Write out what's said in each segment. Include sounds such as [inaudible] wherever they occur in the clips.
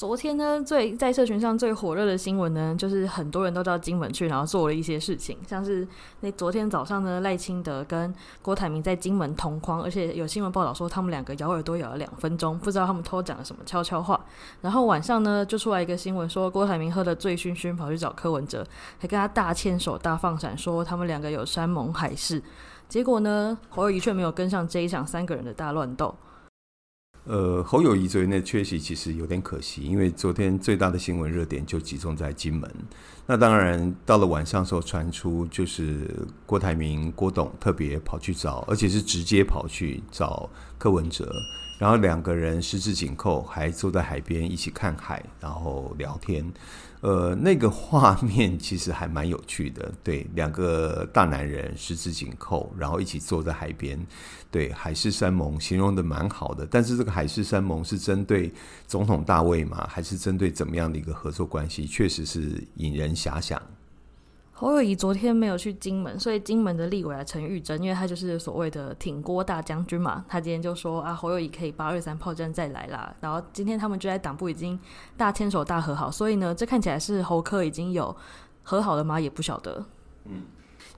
昨天呢，最在社群上最火热的新闻呢，就是很多人都到金门去，然后做了一些事情，像是那昨天早上呢，赖清德跟郭台铭在金门同框，而且有新闻报道说他们两个咬耳朵咬了两分钟，不知道他们偷讲了什么悄悄话。然后晚上呢，就出来一个新闻说郭台铭喝得醉醺醺，跑去找柯文哲，还跟他大牵手、大放闪，说他们两个有山盟海誓。结果呢，侯友却没有跟上这一场三个人的大乱斗。呃，侯友谊昨天的缺席其实有点可惜，因为昨天最大的新闻热点就集中在金门。那当然，到了晚上时候传出，就是郭台铭、郭董特别跑去找，而且是直接跑去找柯文哲，然后两个人十指紧扣，还坐在海边一起看海，然后聊天。呃，那个画面其实还蛮有趣的，对，两个大男人十指紧扣，然后一起坐在海边，对，海誓山盟形容的蛮好的。但是这个海誓山盟是针对总统大卫吗？还是针对怎么样的一个合作关系？确实是引人遐想。侯友宜昨天没有去金门，所以金门的立委啊陈玉珍，因为他就是所谓的挺郭大将军嘛，他今天就说啊，侯友宜可以八二三炮战再来啦。然后今天他们就在党部已经大牵手大和好，所以呢，这看起来是侯科已经有和好了吗？也不晓得。嗯，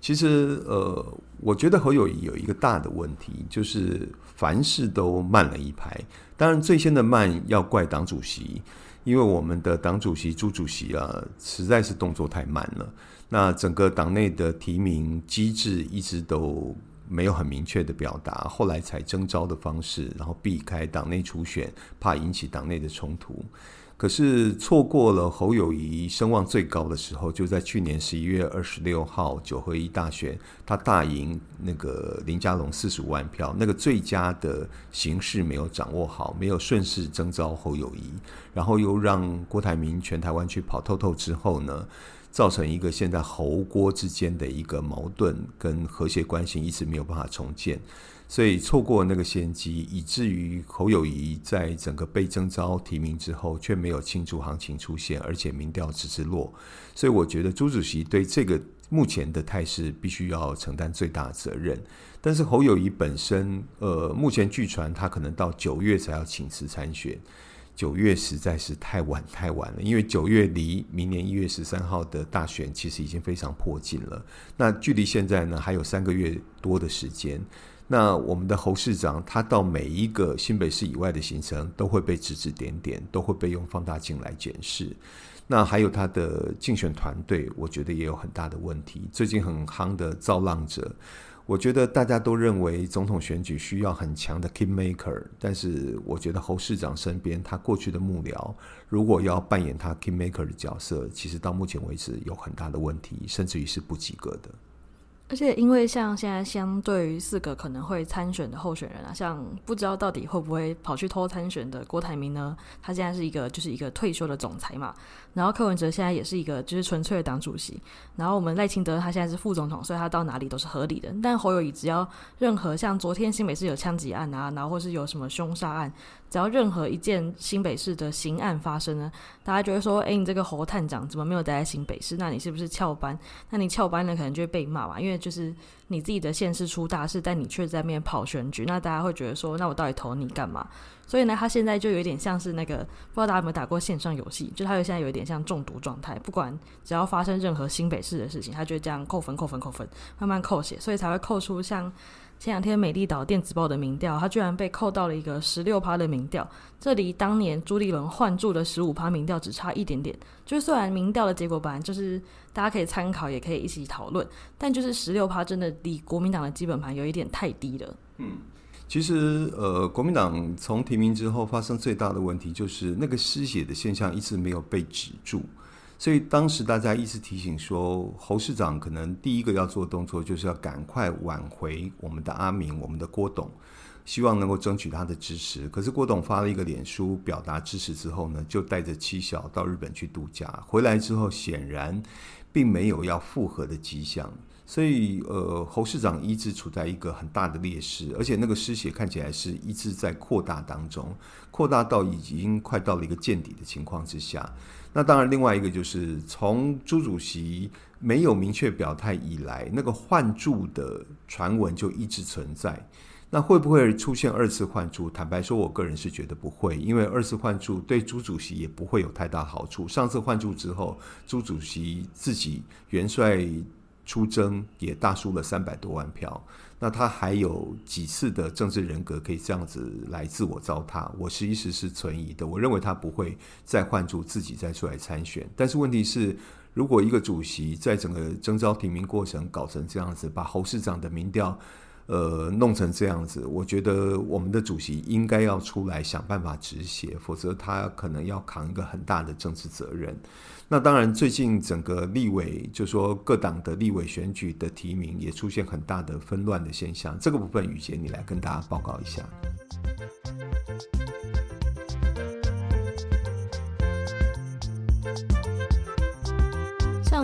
其实呃，我觉得侯友宜有一个大的问题，就是凡事都慢了一拍。当然，最先的慢要怪党主席，因为我们的党主席朱主席啊，实在是动作太慢了。那整个党内的提名机制一直都没有很明确的表达，后来才征召的方式，然后避开党内初选，怕引起党内的冲突。可是错过了侯友谊声望最高的时候，就在去年十一月二十六号九合一大选，他大赢那个林佳龙四十五万票，那个最佳的形势没有掌握好，没有顺势征召侯友谊，然后又让郭台铭全台湾去跑透透之后呢，造成一个现在侯郭之间的一个矛盾跟和谐关系一直没有办法重建，所以错过那个先机，以至于侯友谊在整个被征召提名之后，却没有庆祝行情出现，而且民调直直落。所以我觉得朱主席对这个目前的态势必须要承担最大责任。但是侯友谊本身，呃，目前据传他可能到九月才要请辞参选。九月实在是太晚太晚了，因为九月离明年一月十三号的大选其实已经非常迫近了。那距离现在呢，还有三个月多的时间。那我们的侯市长他到每一个新北市以外的行程都会被指指点点，都会被用放大镜来检视。那还有他的竞选团队，我觉得也有很大的问题。最近很夯的造浪者。我觉得大家都认为总统选举需要很强的 kingmaker，但是我觉得侯市长身边他过去的幕僚，如果要扮演他 kingmaker 的角色，其实到目前为止有很大的问题，甚至于是不及格的。而且，因为像现在相对于四个可能会参选的候选人啊，像不知道到底会不会跑去偷参选的郭台铭呢？他现在是一个就是一个退休的总裁嘛。然后柯文哲现在也是一个就是纯粹的党主席。然后我们赖清德他现在是副总统，所以他到哪里都是合理的。但侯友谊只要任何像昨天新北市有枪击案啊，然后或是有什么凶杀案。只要任何一件新北市的刑案发生呢，大家就会说：“哎，你这个侯探长怎么没有待在新北市？那你是不是翘班？那你翘班了，可能就会被骂嘛。因为就是你自己的县市出大事，但你却在那边跑选举，那大家会觉得说：那我到底投你干嘛？所以呢，他现在就有点像是那个，不知道大家有没有打过线上游戏？就他现在有一点像中毒状态，不管只要发生任何新北市的事情，他就会这样扣分、扣分、扣分，慢慢扣血，所以才会扣出像。前两天美丽岛电子报的民调，他居然被扣到了一个十六趴的民调，这离当年朱立伦换柱的十五趴民调只差一点点。就是虽然民调的结果本来就是大家可以参考，也可以一起讨论，但就是十六趴真的离国民党的基本盘有一点太低了。嗯，其实呃，国民党从提名之后发生最大的问题就是那个失血的现象一直没有被止住。所以当时大家一直提醒说，侯市长可能第一个要做的动作就是要赶快挽回我们的阿明，我们的郭董，希望能够争取他的支持。可是郭董发了一个脸书表达支持之后呢，就带着妻小到日本去度假，回来之后显然并没有要复合的迹象。所以呃，侯市长一直处在一个很大的劣势，而且那个失血看起来是一直在扩大当中，扩大到已经快到了一个见底的情况之下。那当然，另外一个就是从朱主席没有明确表态以来，那个换柱的传闻就一直存在。那会不会出现二次换柱？坦白说，我个人是觉得不会，因为二次换柱对朱主席也不会有太大好处。上次换柱之后，朱主席自己元帅出征也大输了三百多万票，那他还有几次的政治人格可以这样子来自我糟蹋？我其实是存疑的。我认为他不会再换主，自己再出来参选。但是问题是，如果一个主席在整个征召提名过程搞成这样子，把侯市长的民调。呃，弄成这样子，我觉得我们的主席应该要出来想办法止血，否则他可能要扛一个很大的政治责任。那当然，最近整个立委，就说各党的立委选举的提名也出现很大的纷乱的现象，这个部分宇杰你来跟大家报告一下。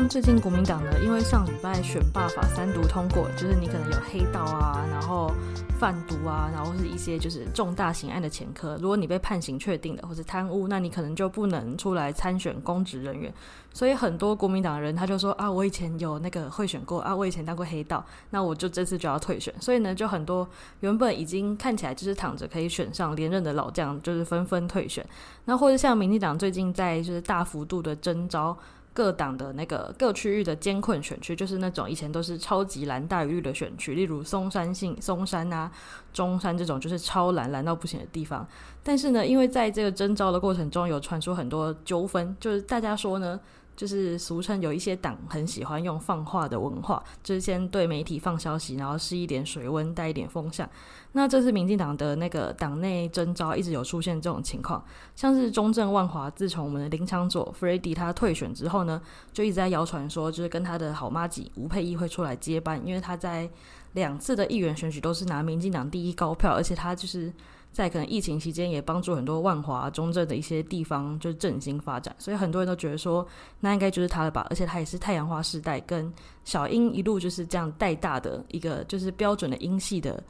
最近国民党呢，因为上礼拜选罢法三读通过，就是你可能有黑道啊，然后贩毒啊，然后是一些就是重大刑案的前科，如果你被判刑确定的，或是贪污，那你可能就不能出来参选公职人员。所以很多国民党人他就说啊，我以前有那个贿选过啊，我以前当过黑道，那我就这次就要退选。所以呢，就很多原本已经看起来就是躺着可以选上连任的老将，就是纷纷退选。那或者像民进党最近在就是大幅度的征召。各党的那个各区域的艰困选区，就是那种以前都是超级蓝大于绿的选区，例如松山信、松山啊、中山这种就是超蓝蓝到不行的地方。但是呢，因为在这个征召的过程中，有传出很多纠纷，就是大家说呢。就是俗称有一些党很喜欢用放话的文化，就是先对媒体放消息，然后试一点水温，带一点风向。那这次民进党的那个党内征召一直有出现这种情况，像是中正万华，自从我们的林昌佐 Freddy 他退选之后呢，就一直在谣传说，就是跟他的好妈吉吴沛忆会出来接班，因为他在两次的议员选举都是拿民进党第一高票，而且他就是。在可能疫情期间，也帮助很多万华、中正的一些地方就是振兴发展，所以很多人都觉得说，那应该就是他了吧。而且他也是太阳花世代跟小英一路就是这样带大的一个就是标准的英系的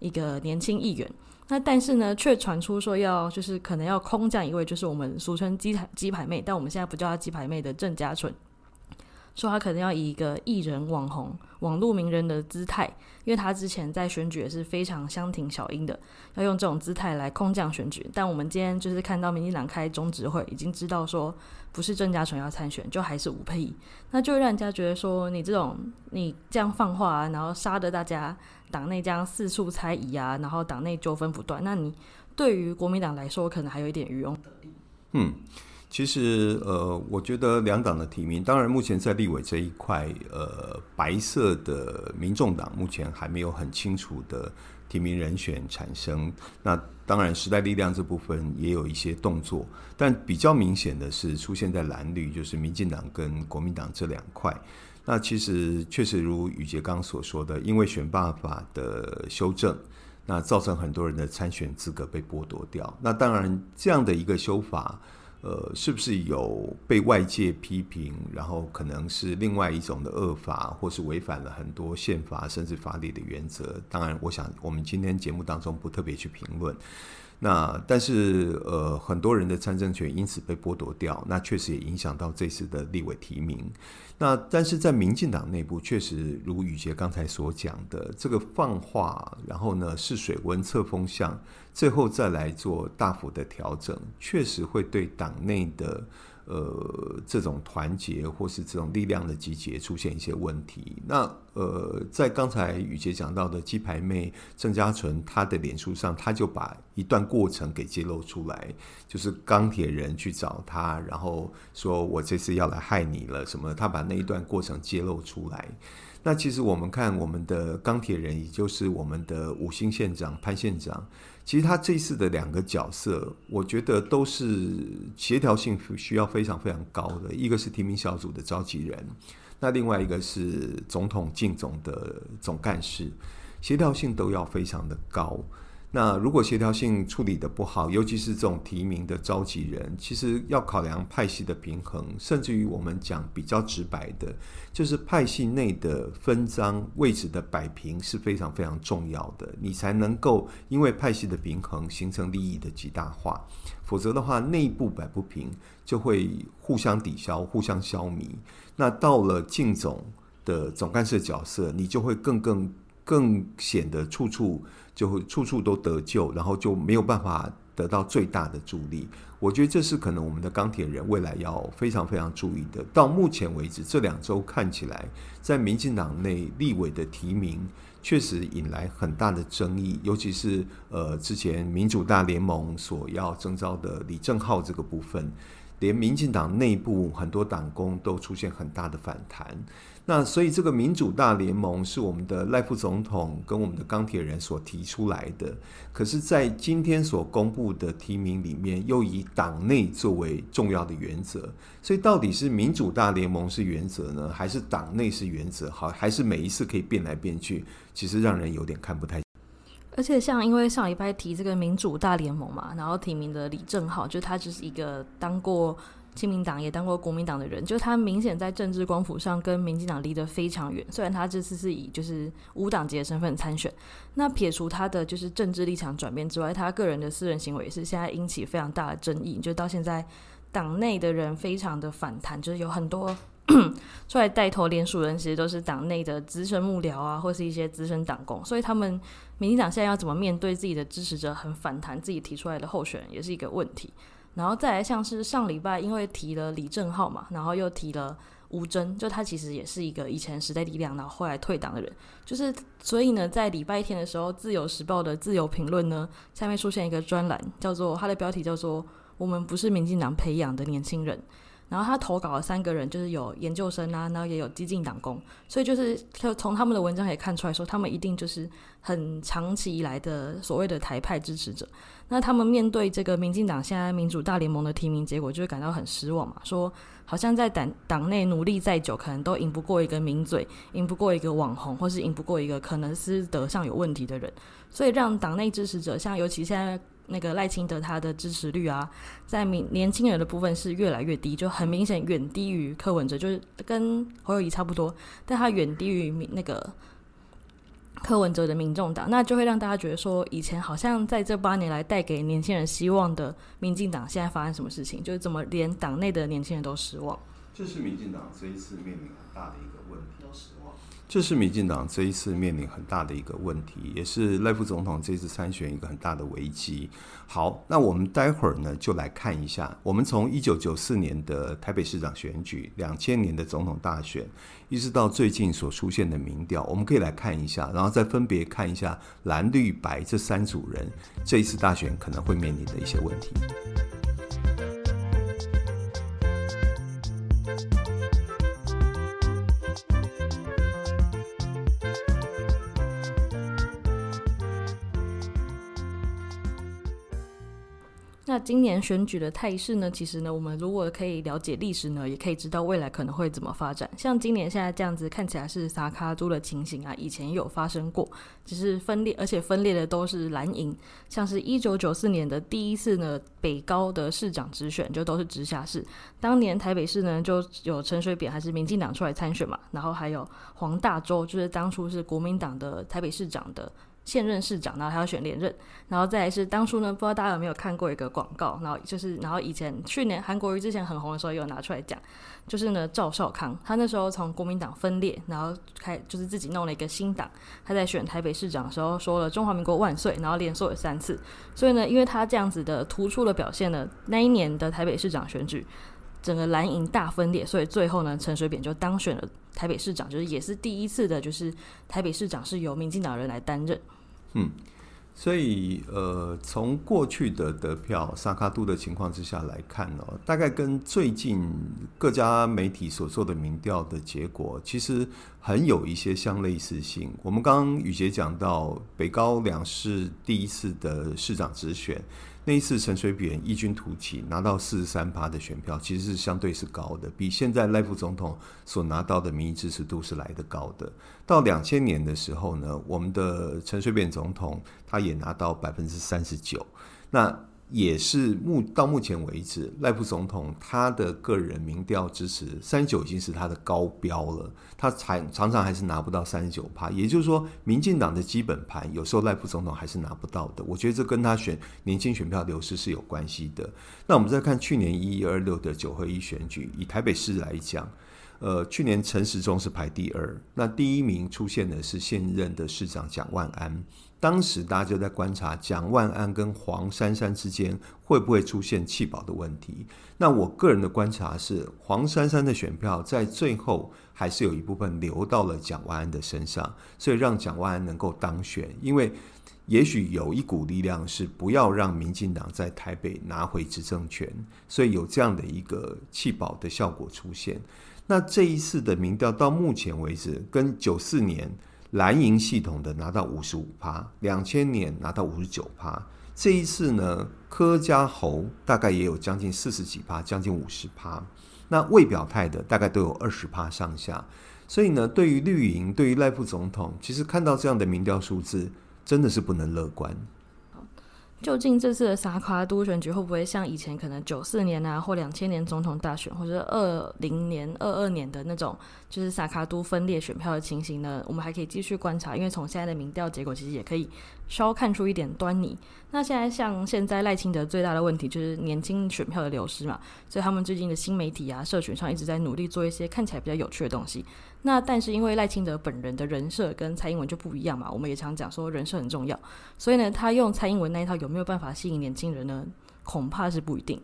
一个年轻议员。那但是呢，却传出说要就是可能要空降一位，就是我们俗称鸡排鸡排妹，但我们现在不叫她鸡排妹的郑家纯。说他可能要以一个艺人、网红、网络名人的姿态，因为他之前在选举也是非常相挺小英的，要用这种姿态来空降选举。但我们今天就是看到民进党开中执会，已经知道说不是郑家纯要参选，就还是吴沛忆，那就让人家觉得说你这种你这样放话，然后杀得大家党内这样四处猜疑啊，然后党内纠纷不断，那你对于国民党来说可能还有一点渔翁。嗯。其实，呃，我觉得两党的提名，当然目前在立委这一块，呃，白色的民众党目前还没有很清楚的提名人选产生。那当然，时代力量这部分也有一些动作，但比较明显的是出现在蓝绿，就是民进党跟国民党这两块。那其实确实如宇杰刚所说的，因为选罢法的修正，那造成很多人的参选资格被剥夺掉。那当然，这样的一个修法。呃，是不是有被外界批评，然后可能是另外一种的恶法，或是违反了很多宪法甚至法律的原则？当然，我想我们今天节目当中不特别去评论。那但是呃，很多人的参政权因此被剥夺掉，那确实也影响到这次的立委提名。那但是在民进党内部，确实如宇杰刚才所讲的，这个放话，然后呢试水温、测风向，最后再来做大幅的调整，确实会对党内的。呃，这种团结或是这种力量的集结出现一些问题。那呃，在刚才雨杰讲到的鸡排妹郑嘉纯，她的脸书上，她就把一段过程给揭露出来，就是钢铁人去找他，然后说我这次要来害你了什么，他把那一段过程揭露出来。那其实我们看我们的钢铁人，也就是我们的五星县长潘县长，其实他这次的两个角色，我觉得都是协调性需要非常非常高的。一个是提名小组的召集人，那另外一个是总统竞总的总干事，协调性都要非常的高。那如果协调性处理得不好，尤其是这种提名的召集人，其实要考量派系的平衡，甚至于我们讲比较直白的，就是派系内的分赃位置的摆平是非常非常重要的，你才能够因为派系的平衡形成利益的极大化。否则的话，内部摆不平，就会互相抵消、互相消弭。那到了竞总的总干事角色，你就会更更更显得处处。就会处处都得救，然后就没有办法得到最大的助力。我觉得这是可能我们的钢铁人未来要非常非常注意的。到目前为止，这两周看起来，在民进党内立委的提名确实引来很大的争议，尤其是呃之前民主大联盟所要征召的李正浩这个部分，连民进党内部很多党工都出现很大的反弹。那所以这个民主大联盟是我们的赖副总统跟我们的钢铁人所提出来的，可是，在今天所公布的提名里面，又以党内作为重要的原则。所以，到底是民主大联盟是原则呢，还是党内是原则？好，还是每一次可以变来变去？其实让人有点看不太。而且，像因为上礼拜提这个民主大联盟嘛，然后提名的李正浩，就他只是一个当过。亲民党也当过国民党的人，就他明显在政治光谱上跟民进党离得非常远。虽然他这次是以就是无党籍的身份参选，那撇除他的就是政治立场转变之外，他个人的私人行为也是现在引起非常大的争议。就到现在，党内的人非常的反弹，就是有很多 [clears throat] 出来带头联署人，其实都是党内的资深幕僚啊，或是一些资深党工。所以他们民进党现在要怎么面对自己的支持者很反弹，自己提出来的候选人，也是一个问题。然后再来，像是上礼拜因为提了李正浩嘛，然后又提了吴峥，就他其实也是一个以前时代力量，然后后来退党的人，就是所以呢，在礼拜天的时候，《自由时报》的自由评论呢，下面出现一个专栏，叫做它的标题叫做“我们不是民进党培养的年轻人”。然后他投稿了三个人，就是有研究生啊，然后也有激进党工，所以就是就从他们的文章也看出来说，他们一定就是很长期以来的所谓的台派支持者。那他们面对这个民进党现在民主大联盟的提名结果，就会感到很失望嘛，说好像在党党内努力再久，可能都赢不过一个名嘴，赢不过一个网红，或是赢不过一个可能私德上有问题的人，所以让党内支持者，像尤其现在。那个赖清德他的支持率啊，在年年轻人的部分是越来越低，就很明显远低于柯文哲，就是跟侯友谊差不多，但他远低于民那个柯文哲的民众党，那就会让大家觉得说，以前好像在这八年来带给年轻人希望的民进党，现在发生什么事情？就是怎么连党内的年轻人都失望？这是民进党这一次面临很大的一个问题，都失望。这是民进党这一次面临很大的一个问题，也是赖副总统这次参选一个很大的危机。好，那我们待会儿呢就来看一下，我们从一九九四年的台北市长选举、两千年的总统大选，一直到最近所出现的民调，我们可以来看一下，然后再分别看一下蓝绿白这三组人这一次大选可能会面临的一些问题。那今年选举的态势呢？其实呢，我们如果可以了解历史呢，也可以知道未来可能会怎么发展。像今年现在这样子看起来是撒卡猪的情形啊，以前有发生过，只是分裂，而且分裂的都是蓝营。像是一九九四年的第一次呢，北高的市长直选就都是直辖市。当年台北市呢就有陈水扁还是民进党出来参选嘛，然后还有黄大洲，就是当初是国民党的台北市长的。现任市长，然后还要选连任，然后再来是当初呢，不知道大家有没有看过一个广告，然后就是，然后以前去年韩国瑜之前很红的时候，有拿出来讲，就是呢，赵少康，他那时候从国民党分裂，然后开就是自己弄了一个新党，他在选台北市长的时候说了“中华民国万岁”，然后连说了三次，所以呢，因为他这样子的突出的表现呢，那一年的台北市长选举，整个蓝营大分裂，所以最后呢，陈水扁就当选了台北市长，就是也是第一次的，就是台北市长是由民进党人来担任。嗯，所以呃，从过去的得票撒卡度的情况之下来看呢，大概跟最近各家媒体所做的民调的结果，其实很有一些相类似性。我们刚刚雨杰讲到北高两市第一次的市长直选。那一次陈水扁异军突起拿到四十三趴的选票，其实是相对是高的，比现在赖副总统所拿到的民意支持度是来得高的。到两千年的时候呢，我们的陈水扁总统他也拿到百分之三十九，那。也是目到目前为止，赖副总统他的个人民调支持三十九已经是他的高标了，他才常常还是拿不到三十九趴。也就是说，民进党的基本盘有时候赖副总统还是拿不到的。我觉得这跟他选年轻选票流失是有关系的。那我们再看去年一一二六的九合一选举，以台北市来讲，呃，去年陈时中是排第二，那第一名出现的是现任的市长蒋万安。当时大家就在观察蒋万安跟黄珊珊之间会不会出现弃保的问题。那我个人的观察是，黄珊珊的选票在最后还是有一部分流到了蒋万安的身上，所以让蒋万安能够当选。因为也许有一股力量是不要让民进党在台北拿回执政权，所以有这样的一个弃保的效果出现。那这一次的民调到目前为止，跟九四年。蓝营系统的拿到五十五趴，两千年拿到五十九趴，这一次呢，柯加侯大概也有将近四十几趴，将近五十趴。那未表态的大概都有二十趴上下。所以呢，对于绿营，对于赖副总统，其实看到这样的民调数字，真的是不能乐观。究竟这次的萨卡都选举会不会像以前可能九四年啊，或两千年总统大选，或者二零年、二二年的那种，就是萨卡都分裂选票的情形呢？我们还可以继续观察，因为从现在的民调结果，其实也可以稍看出一点端倪。那现在像现在赖清德最大的问题就是年轻选票的流失嘛，所以他们最近的新媒体啊、社群上一直在努力做一些看起来比较有趣的东西。那但是因为赖清德本人的人设跟蔡英文就不一样嘛，我们也常讲说人设很重要，所以呢，他用蔡英文那一套有没有办法吸引年轻人呢？恐怕是不一定。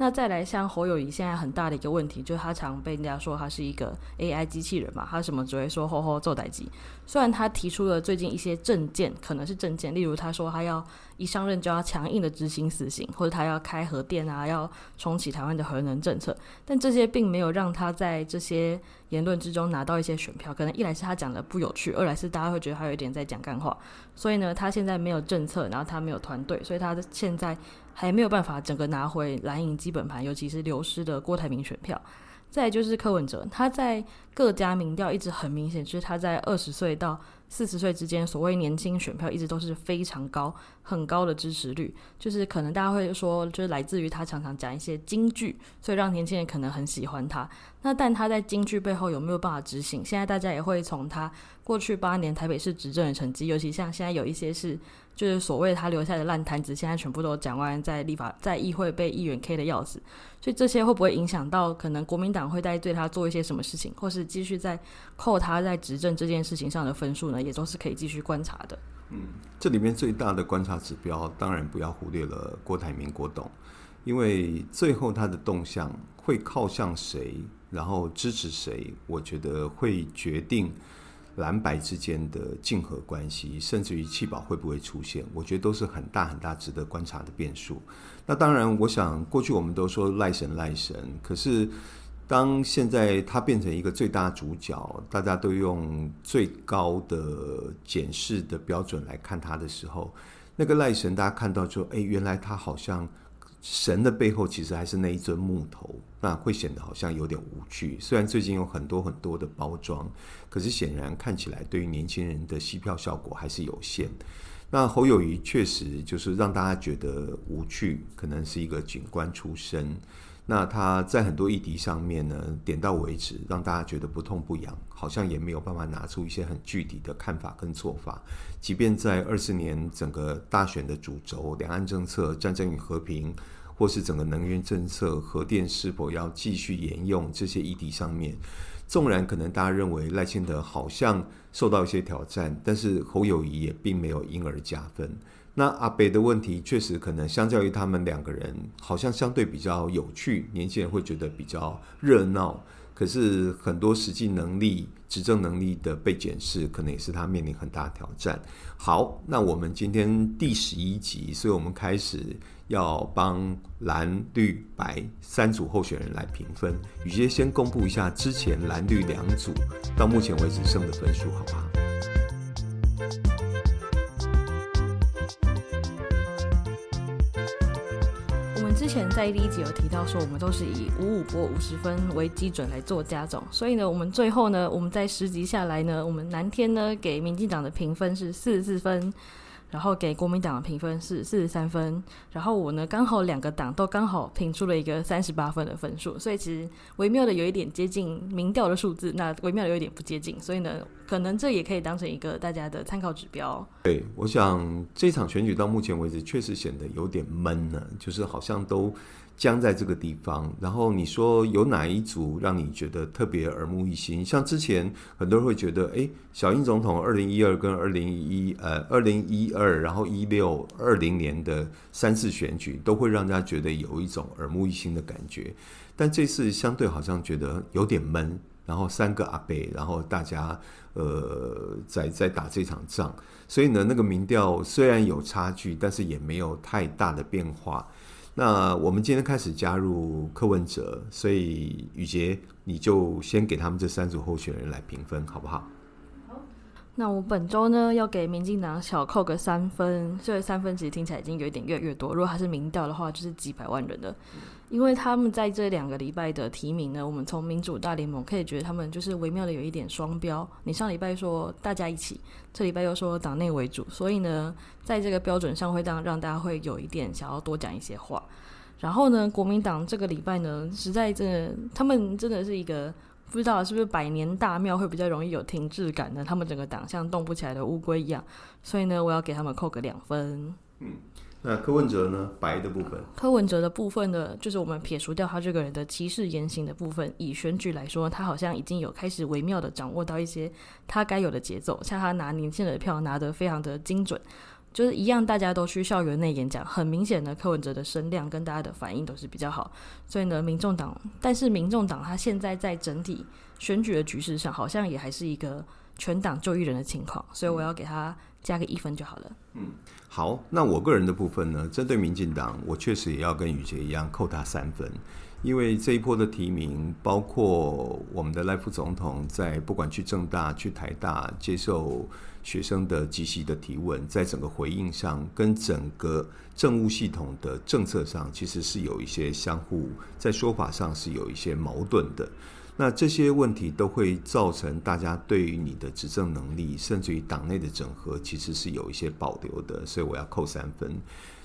那再来像侯友宜现在很大的一个问题，就是他常被人家说他是一个 AI 机器人嘛，他什么只会说吼吼做代志。虽然他提出了最近一些政见，可能是政见，例如他说他要一上任就要强硬的执行死刑，或者他要开核电啊，要重启台湾的核能政策，但这些并没有让他在这些言论之中拿到一些选票。可能一来是他讲的不有趣，二来是大家会觉得他有点在讲干话。所以呢，他现在没有政策，然后他没有团队，所以他现在。还没有办法整个拿回蓝营基本盘，尤其是流失的郭台铭选票。再就是柯文哲，他在各家民调一直很明显，就是他在二十岁到四十岁之间，所谓年轻选票一直都是非常高、很高的支持率。就是可能大家会说，就是来自于他常常讲一些京剧，所以让年轻人可能很喜欢他。那但他在京剧背后有没有办法执行？现在大家也会从他过去八年台北市执政的成绩，尤其像现在有一些是。就是所谓他留下的烂摊子，现在全部都讲完，在立法在议会被议员 K 的要死，所以这些会不会影响到可能国民党会在对他做一些什么事情，或是继续在扣他在执政这件事情上的分数呢？也都是可以继续观察的。嗯，这里面最大的观察指标，当然不要忽略了郭台铭郭董，因为最后他的动向会靠向谁，然后支持谁，我觉得会决定。蓝白之间的竞合关系，甚至于弃保会不会出现，我觉得都是很大很大值得观察的变数。那当然，我想过去我们都说赖神赖神，可是当现在他变成一个最大主角，大家都用最高的检视的标准来看他的时候，那个赖神大家看到说，哎，原来他好像。神的背后其实还是那一尊木头，那会显得好像有点无趣。虽然最近有很多很多的包装，可是显然看起来对于年轻人的吸票效果还是有限。那侯友谊确实就是让大家觉得无趣，可能是一个警官出身。那他在很多议题上面呢，点到为止，让大家觉得不痛不痒，好像也没有办法拿出一些很具体的看法跟做法。即便在二十年整个大选的主轴，两岸政策、战争与和平，或是整个能源政策、核电是否要继续沿用这些议题上面，纵然可能大家认为赖清德好像受到一些挑战，但是侯友谊也并没有因而加分。那阿北的问题确实可能相较于他们两个人，好像相对比较有趣，年轻人会觉得比较热闹。可是很多实际能力、执政能力的被检视，可能也是他面临很大挑战。好，那我们今天第十一集，所以我们开始要帮蓝绿白三组候选人来评分。雨杰先公布一下之前蓝绿两组到目前为止剩的分数，好不好？之前在第一集有提到说，我们都是以五五波五十分为基准来做加总，所以呢，我们最后呢，我们在十集下来呢，我们南天呢给民进党的评分是四十四分。然后给国民党的评分是四十三分，然后我呢刚好两个党都刚好评出了一个三十八分的分数，所以其实微妙的有一点接近民调的数字，那微妙的有一点不接近，所以呢，可能这也可以当成一个大家的参考指标。对，我想这场选举到目前为止确实显得有点闷呢，就是好像都。僵在这个地方，然后你说有哪一组让你觉得特别耳目一新？像之前很多人会觉得，哎，小英总统二零一二跟二零一呃二零一二，然后一六二零年的三次选举，都会让大家觉得有一种耳目一新的感觉。但这次相对好像觉得有点闷，然后三个阿伯，然后大家呃在在打这场仗，所以呢，那个民调虽然有差距，但是也没有太大的变化。那我们今天开始加入柯文哲，所以宇杰，你就先给他们这三组候选人来评分，好不好？好。那我本周呢，要给民进党小扣个三分，这三分其实听起来已经有一点越来越多。如果他是民调的话，就是几百万人的。因为他们在这两个礼拜的提名呢，我们从民主大联盟可以觉得他们就是微妙的有一点双标。你上礼拜说大家一起，这礼拜又说党内为主，所以呢，在这个标准上会让让大家会有一点想要多讲一些话。然后呢，国民党这个礼拜呢，实在真的，他们真的是一个不知道是不是百年大庙会比较容易有停滞感呢？他们整个党像动不起来的乌龟一样，所以呢，我要给他们扣个两分。嗯。那柯文哲呢？白的部分，柯文哲的部分呢，就是我们撇除掉他这个人的歧视言行的部分。以选举来说，他好像已经有开始微妙的掌握到一些他该有的节奏，像他拿年轻人的票拿得非常的精准，就是一样，大家都去校园内演讲，很明显的柯文哲的声量跟大家的反应都是比较好。所以呢，民众党，但是民众党他现在在整体选举的局势上，好像也还是一个全党就一人的情况，所以我要给他加个一分就好了。嗯。好，那我个人的部分呢，针对民进党，我确实也要跟宇杰一样扣他三分，因为这一波的提名，包括我们的赖副总统在不管去政大、去台大接受学生的即席的提问，在整个回应上，跟整个政务系统的政策上，其实是有一些相互在说法上是有一些矛盾的。那这些问题都会造成大家对于你的执政能力，甚至于党内的整合，其实是有一些保留的，所以我要扣三分。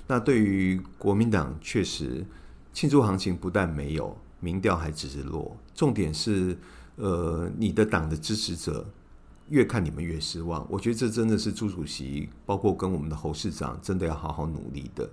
那对于国民党，确实庆祝行情不但没有，民调还只是落。重点是，呃，你的党的支持者越看你们越失望。我觉得这真的是朱主席，包括跟我们的侯市长，真的要好好努力的。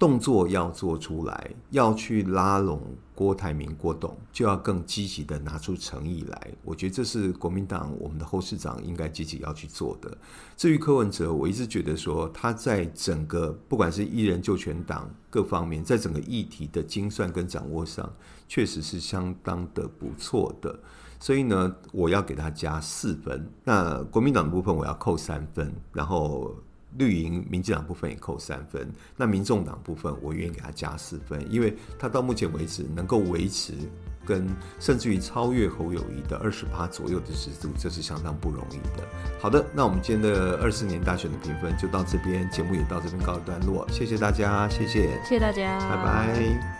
动作要做出来，要去拉拢郭台铭、郭董，就要更积极的拿出诚意来。我觉得这是国民党我们的后市长应该积极要去做的。至于柯文哲，我一直觉得说他在整个不管是一人救全党各方面，在整个议题的精算跟掌握上，确实是相当的不错的。所以呢，我要给他加四分。那国民党部分我要扣三分，然后。绿营民进党部分也扣三分，那民众党部分我愿意给他加四分，因为他到目前为止能够维持跟甚至于超越侯友谊的二十趴左右的支持度，这是相当不容易的。好的，那我们今天的二四年大选的评分就到这边，节目也到这边告一段落，谢谢大家，谢谢，谢谢大家，拜拜。